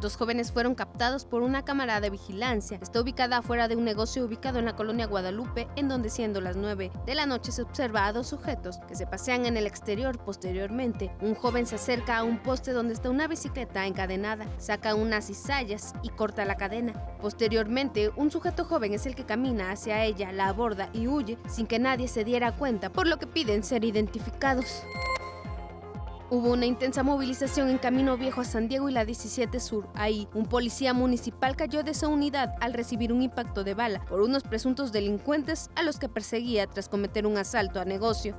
Dos jóvenes fueron captados por una cámara de vigilancia. Está ubicada afuera de un negocio ubicado en la colonia Guadalupe, en donde siendo las 9 de la noche se observa a dos sujetos que se pasean en el exterior. Posteriormente, un joven se acerca a un poste donde está una bicicleta encadenada, saca unas cizallas y corta la cadena. Posteriormente, un sujeto joven es el que camina hacia ella, la aborda y huye sin que nadie se diera cuenta, por lo que piden ser identificados. Hubo una intensa movilización en Camino Viejo a San Diego y la 17 Sur. Ahí, un policía municipal cayó de esa unidad al recibir un impacto de bala por unos presuntos delincuentes a los que perseguía tras cometer un asalto a negocio.